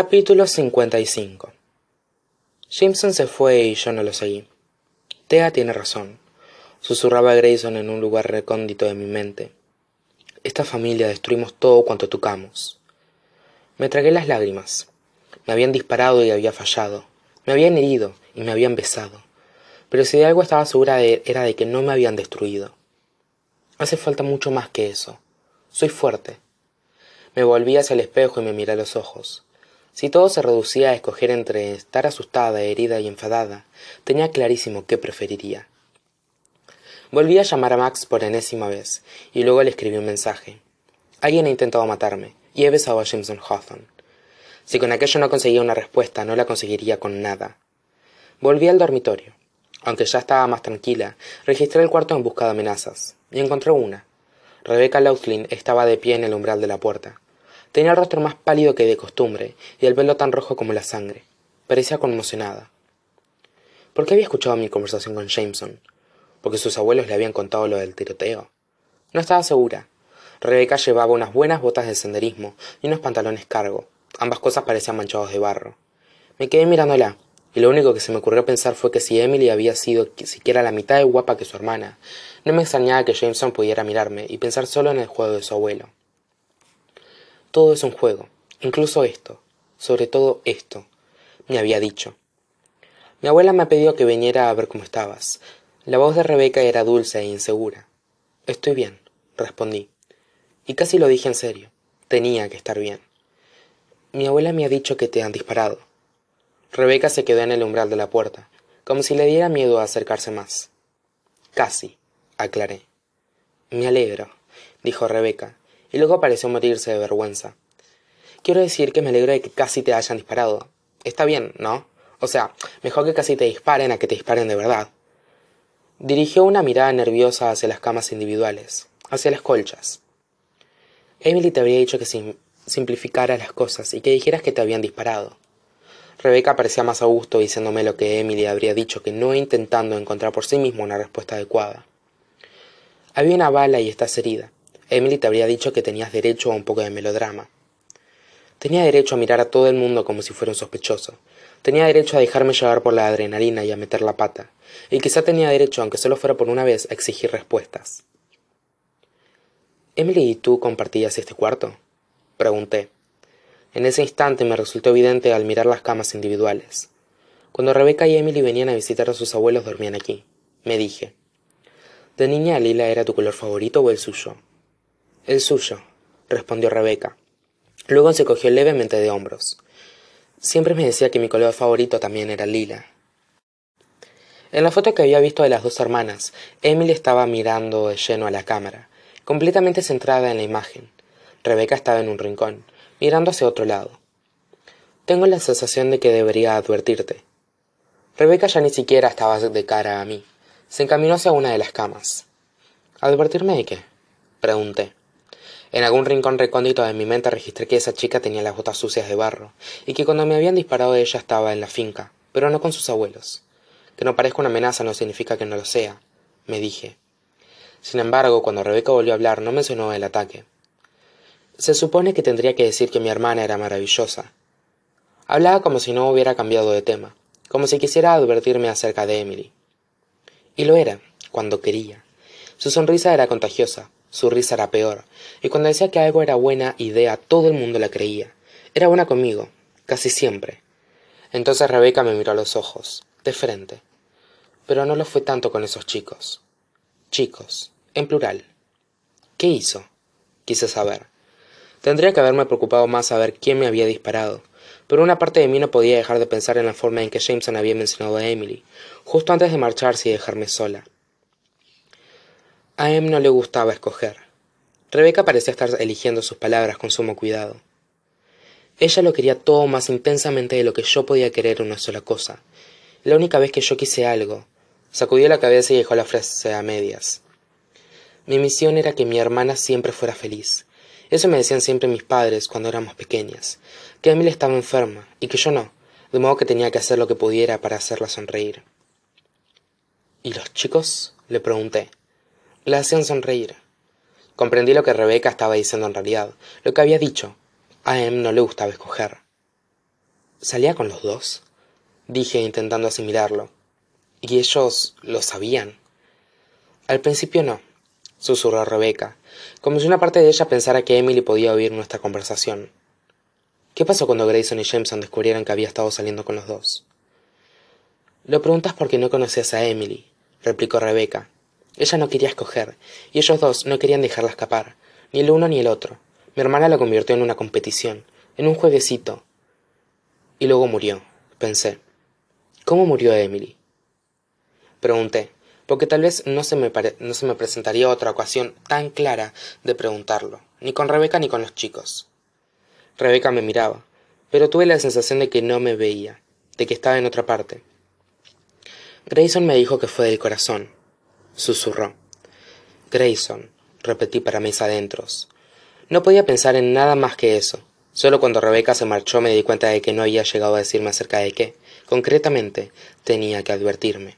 Capítulo 55 Jameson se fue y yo no lo seguí. Tea tiene razón, susurraba Grayson en un lugar recóndito de mi mente. Esta familia destruimos todo cuanto tocamos. Me tragué las lágrimas. Me habían disparado y había fallado. Me habían herido y me habían besado. Pero si de algo estaba segura de, era de que no me habían destruido. Hace falta mucho más que eso. Soy fuerte. Me volví hacia el espejo y me miré a los ojos. Si todo se reducía a escoger entre estar asustada, herida y enfadada, tenía clarísimo qué preferiría. Volví a llamar a Max por enésima vez, y luego le escribí un mensaje. Alguien ha intentado matarme, y he besado a Jameson Hawthorne. Si con aquello no conseguía una respuesta, no la conseguiría con nada. Volví al dormitorio. Aunque ya estaba más tranquila, registré el cuarto en busca de amenazas, y encontré una. Rebecca Laughlin estaba de pie en el umbral de la puerta. Tenía el rostro más pálido que de costumbre y el pelo tan rojo como la sangre. Parecía conmocionada. ¿Por qué había escuchado mi conversación con Jameson? ¿Porque sus abuelos le habían contado lo del tiroteo? No estaba segura. Rebeca llevaba unas buenas botas de senderismo y unos pantalones cargo. Ambas cosas parecían manchados de barro. Me quedé mirándola, y lo único que se me ocurrió pensar fue que si Emily había sido siquiera la mitad de guapa que su hermana, no me extrañaba que Jameson pudiera mirarme y pensar solo en el juego de su abuelo. Todo es un juego, incluso esto, sobre todo esto, me había dicho. Mi abuela me ha pedido que viniera a ver cómo estabas. La voz de Rebeca era dulce e insegura. Estoy bien, respondí. Y casi lo dije en serio. Tenía que estar bien. Mi abuela me ha dicho que te han disparado. Rebeca se quedó en el umbral de la puerta, como si le diera miedo a acercarse más. Casi, aclaré. Me alegro, dijo Rebeca, y luego pareció morirse de vergüenza. Quiero decir que me alegro de que casi te hayan disparado. Está bien, ¿no? O sea, mejor que casi te disparen a que te disparen de verdad. Dirigió una mirada nerviosa hacia las camas individuales, hacia las colchas. Emily te habría dicho que simplificara las cosas y que dijeras que te habían disparado. Rebeca parecía más a gusto diciéndome lo que Emily habría dicho que no intentando encontrar por sí misma una respuesta adecuada. Había una bala y estás herida. Emily te habría dicho que tenías derecho a un poco de melodrama. Tenía derecho a mirar a todo el mundo como si fuera un sospechoso. Tenía derecho a dejarme llevar por la adrenalina y a meter la pata. Y quizá tenía derecho, aunque solo fuera por una vez, a exigir respuestas. ¿Emily y tú compartías este cuarto? Pregunté. En ese instante me resultó evidente al mirar las camas individuales. Cuando Rebeca y Emily venían a visitar a sus abuelos dormían aquí. Me dije. ¿De niña lila era tu color favorito o el suyo? El suyo, respondió Rebeca. Luego se cogió levemente de hombros. Siempre me decía que mi color favorito también era lila. En la foto que había visto de las dos hermanas, Emily estaba mirando de lleno a la cámara, completamente centrada en la imagen. Rebeca estaba en un rincón, mirando hacia otro lado. Tengo la sensación de que debería advertirte. Rebeca ya ni siquiera estaba de cara a mí. Se encaminó hacia una de las camas. ¿Advertirme de qué? pregunté. En algún rincón recóndito de mi mente registré que esa chica tenía las botas sucias de barro, y que cuando me habían disparado ella estaba en la finca, pero no con sus abuelos. Que no parezca una amenaza no significa que no lo sea, me dije. Sin embargo, cuando Rebeca volvió a hablar, no mencionó el ataque. Se supone que tendría que decir que mi hermana era maravillosa. Hablaba como si no hubiera cambiado de tema, como si quisiera advertirme acerca de Emily. Y lo era, cuando quería. Su sonrisa era contagiosa, su risa era peor, y cuando decía que algo era buena idea todo el mundo la creía. Era buena conmigo, casi siempre. Entonces Rebeca me miró a los ojos, de frente. Pero no lo fue tanto con esos chicos. Chicos, en plural. ¿Qué hizo? Quise saber. Tendría que haberme preocupado más saber quién me había disparado, pero una parte de mí no podía dejar de pensar en la forma en que Jameson había mencionado a Emily, justo antes de marcharse y dejarme sola. A Em no le gustaba escoger. Rebeca parecía estar eligiendo sus palabras con sumo cuidado. Ella lo quería todo más intensamente de lo que yo podía querer una sola cosa. La única vez que yo quise algo, sacudió la cabeza y dejó la frase a medias. Mi misión era que mi hermana siempre fuera feliz. Eso me decían siempre mis padres cuando éramos pequeñas, que Emily estaba enferma y que yo no, de modo que tenía que hacer lo que pudiera para hacerla sonreír. ¿Y los chicos? le pregunté. La hacían sonreír. Comprendí lo que Rebeca estaba diciendo en realidad, lo que había dicho. A Em no le gustaba escoger. ¿Salía con los dos? Dije intentando asimilarlo. ¿Y ellos lo sabían? Al principio no, susurró Rebeca, como si una parte de ella pensara que Emily podía oír nuestra conversación. ¿Qué pasó cuando Grayson y Jameson descubrieron que había estado saliendo con los dos? Lo preguntas porque no conocías a Emily, replicó Rebeca. Ella no quería escoger, y ellos dos no querían dejarla escapar, ni el uno ni el otro. Mi hermana la convirtió en una competición, en un jueguecito. Y luego murió, pensé. ¿Cómo murió Emily? Pregunté, porque tal vez no se, me no se me presentaría otra ocasión tan clara de preguntarlo, ni con Rebeca ni con los chicos. Rebeca me miraba, pero tuve la sensación de que no me veía, de que estaba en otra parte. Grayson me dijo que fue del corazón, susurró. Grayson, repetí para mis adentros. No podía pensar en nada más que eso. Solo cuando Rebeca se marchó me di cuenta de que no había llegado a decirme acerca de qué, concretamente, tenía que advertirme.